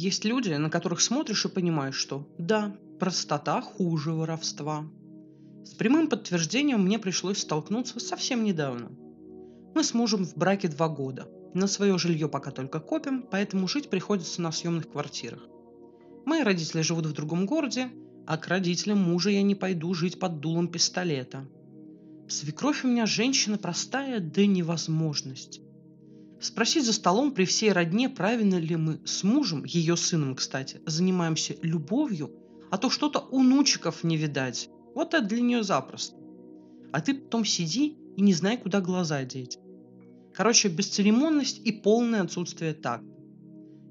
Есть люди, на которых смотришь и понимаешь, что да, простота хуже воровства. С прямым подтверждением мне пришлось столкнуться совсем недавно. Мы с мужем в браке два года. На свое жилье пока только копим, поэтому жить приходится на съемных квартирах. Мои родители живут в другом городе, а к родителям мужа я не пойду жить под дулом пистолета. Свекровь у меня женщина простая до невозможности. Спросить за столом при всей родне, правильно ли мы с мужем, ее сыном, кстати, занимаемся любовью, а то что-то у нучиков не видать. Вот это для нее запросто. А ты потом сиди и не знай, куда глаза деть. Короче, бесцеремонность и полное отсутствие такта.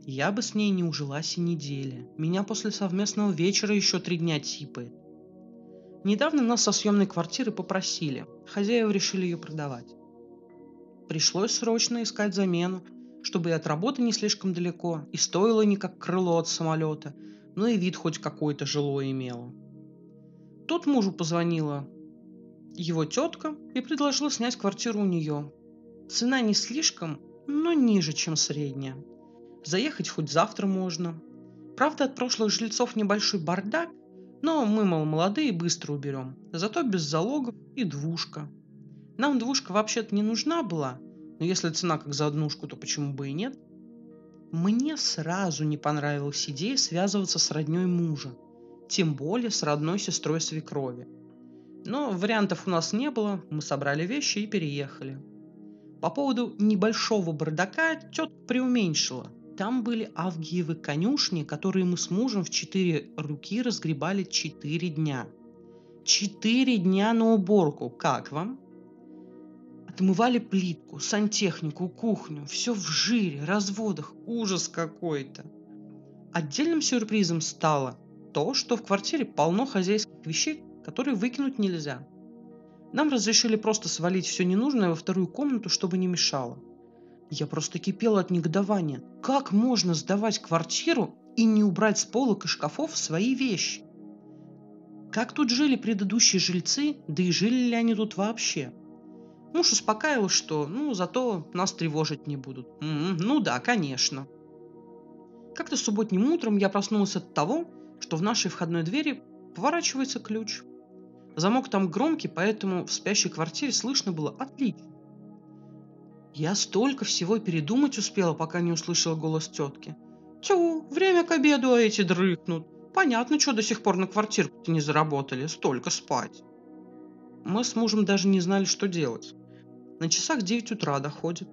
Я бы с ней не ужилась и недели. Меня после совместного вечера еще три дня типает. Недавно нас со съемной квартиры попросили. Хозяева решили ее продавать. Пришлось срочно искать замену, чтобы и от работы не слишком далеко, и стоило не как крыло от самолета, но и вид хоть какой-то жилой имело. Тут мужу позвонила его тетка и предложила снять квартиру у нее. Цена не слишком, но ниже, чем средняя. Заехать хоть завтра можно. Правда, от прошлых жильцов небольшой бардак, но мы, мол, молодые, быстро уберем. Зато без залогов и двушка. Нам двушка вообще-то не нужна была, но если цена как за однушку, то почему бы и нет? Мне сразу не понравилась идея связываться с родней мужа, тем более с родной сестрой свекрови. Но вариантов у нас не было, мы собрали вещи и переехали. По поводу небольшого бардака тетка преуменьшила. Там были авгиевы конюшни, которые мы с мужем в четыре руки разгребали четыре дня. Четыре дня на уборку. Как вам? Отмывали плитку, сантехнику, кухню. Все в жире, разводах. Ужас какой-то. Отдельным сюрпризом стало то, что в квартире полно хозяйских вещей, которые выкинуть нельзя. Нам разрешили просто свалить все ненужное во вторую комнату, чтобы не мешало. Я просто кипела от негодования. Как можно сдавать квартиру и не убрать с полок и шкафов свои вещи? Как тут жили предыдущие жильцы, да и жили ли они тут вообще? Муж успокаивал, что ну зато нас тревожить не будут. М-м, ну да, конечно. Как-то субботним утром я проснулась от того, что в нашей входной двери поворачивается ключ. Замок там громкий, поэтому в спящей квартире слышно было отлично. Я столько всего передумать успела, пока не услышала голос тетки. Тю, время к обеду, а эти дрыхнут. Понятно, что до сих пор на квартирку-то не заработали, столько спать. Мы с мужем даже не знали, что делать. На часах 9 утра доходит.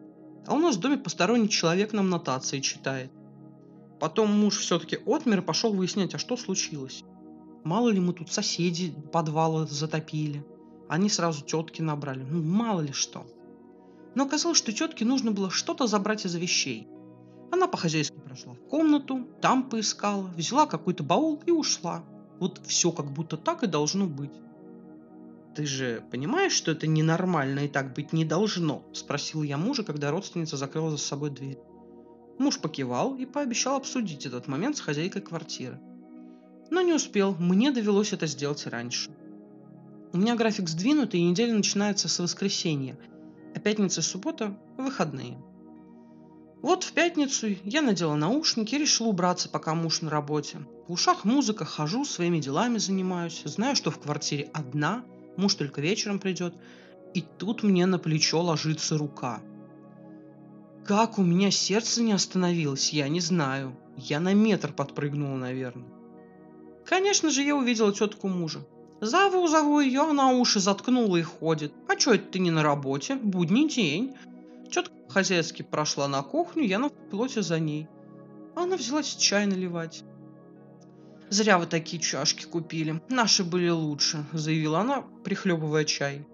А у нас в доме посторонний человек нам нотации читает. Потом муж все-таки отмер и пошел выяснять, а что случилось. Мало ли мы тут соседи подвала затопили. Они сразу тетки набрали. Ну, мало ли что. Но оказалось, что тетке нужно было что-то забрать из вещей. Она по-хозяйски прошла в комнату, там поискала, взяла какой-то баул и ушла. Вот все как будто так и должно быть. «Ты же понимаешь, что это ненормально и так быть не должно?» – спросил я мужа, когда родственница закрыла за собой дверь. Муж покивал и пообещал обсудить этот момент с хозяйкой квартиры. Но не успел, мне довелось это сделать раньше. У меня график сдвинутый, и неделя начинается с воскресенья – а пятница и суббота – выходные. Вот в пятницу я надела наушники и решила убраться, пока муж на работе. В ушах музыка, хожу, своими делами занимаюсь. Знаю, что в квартире одна, муж только вечером придет. И тут мне на плечо ложится рука. Как у меня сердце не остановилось, я не знаю. Я на метр подпрыгнула, наверное. Конечно же, я увидела тетку мужа. Зову, зову ее, она уши заткнула и ходит. А что это ты не на работе? Будний день. Тетка хозяйски прошла на кухню, я на плоте за ней. Она взялась чай наливать. «Зря вы такие чашки купили. Наши были лучше», — заявила она, прихлебывая чай.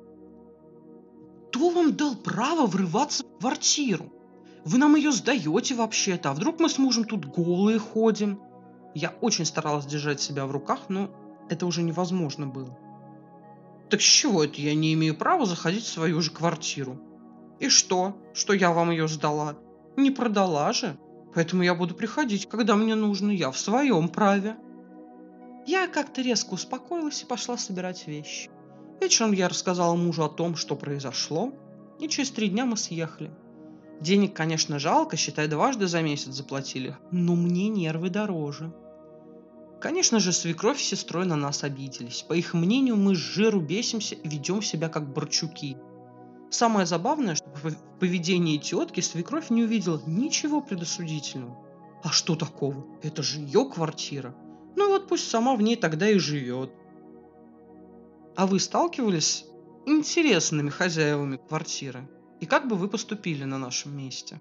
«Кто вам дал право врываться в квартиру? Вы нам ее сдаете вообще-то, а вдруг мы с мужем тут голые ходим?» Я очень старалась держать себя в руках, но это уже невозможно было. Так с чего это я не имею права заходить в свою же квартиру? И что, что я вам ее сдала? Не продала же. Поэтому я буду приходить, когда мне нужно. Я в своем праве. Я как-то резко успокоилась и пошла собирать вещи. Вечером я рассказала мужу о том, что произошло, и через три дня мы съехали. Денег, конечно, жалко, считай, дважды за месяц заплатили, но мне нервы дороже. Конечно же, свекровь с сестрой на нас обиделись. По их мнению, мы с жиру бесимся и ведем себя как борчуки. Самое забавное, что в поведении тетки свекровь не увидела ничего предосудительного. А что такого? Это же ее квартира. Ну вот пусть сама в ней тогда и живет. А вы сталкивались интересными хозяевами квартиры? И как бы вы поступили на нашем месте?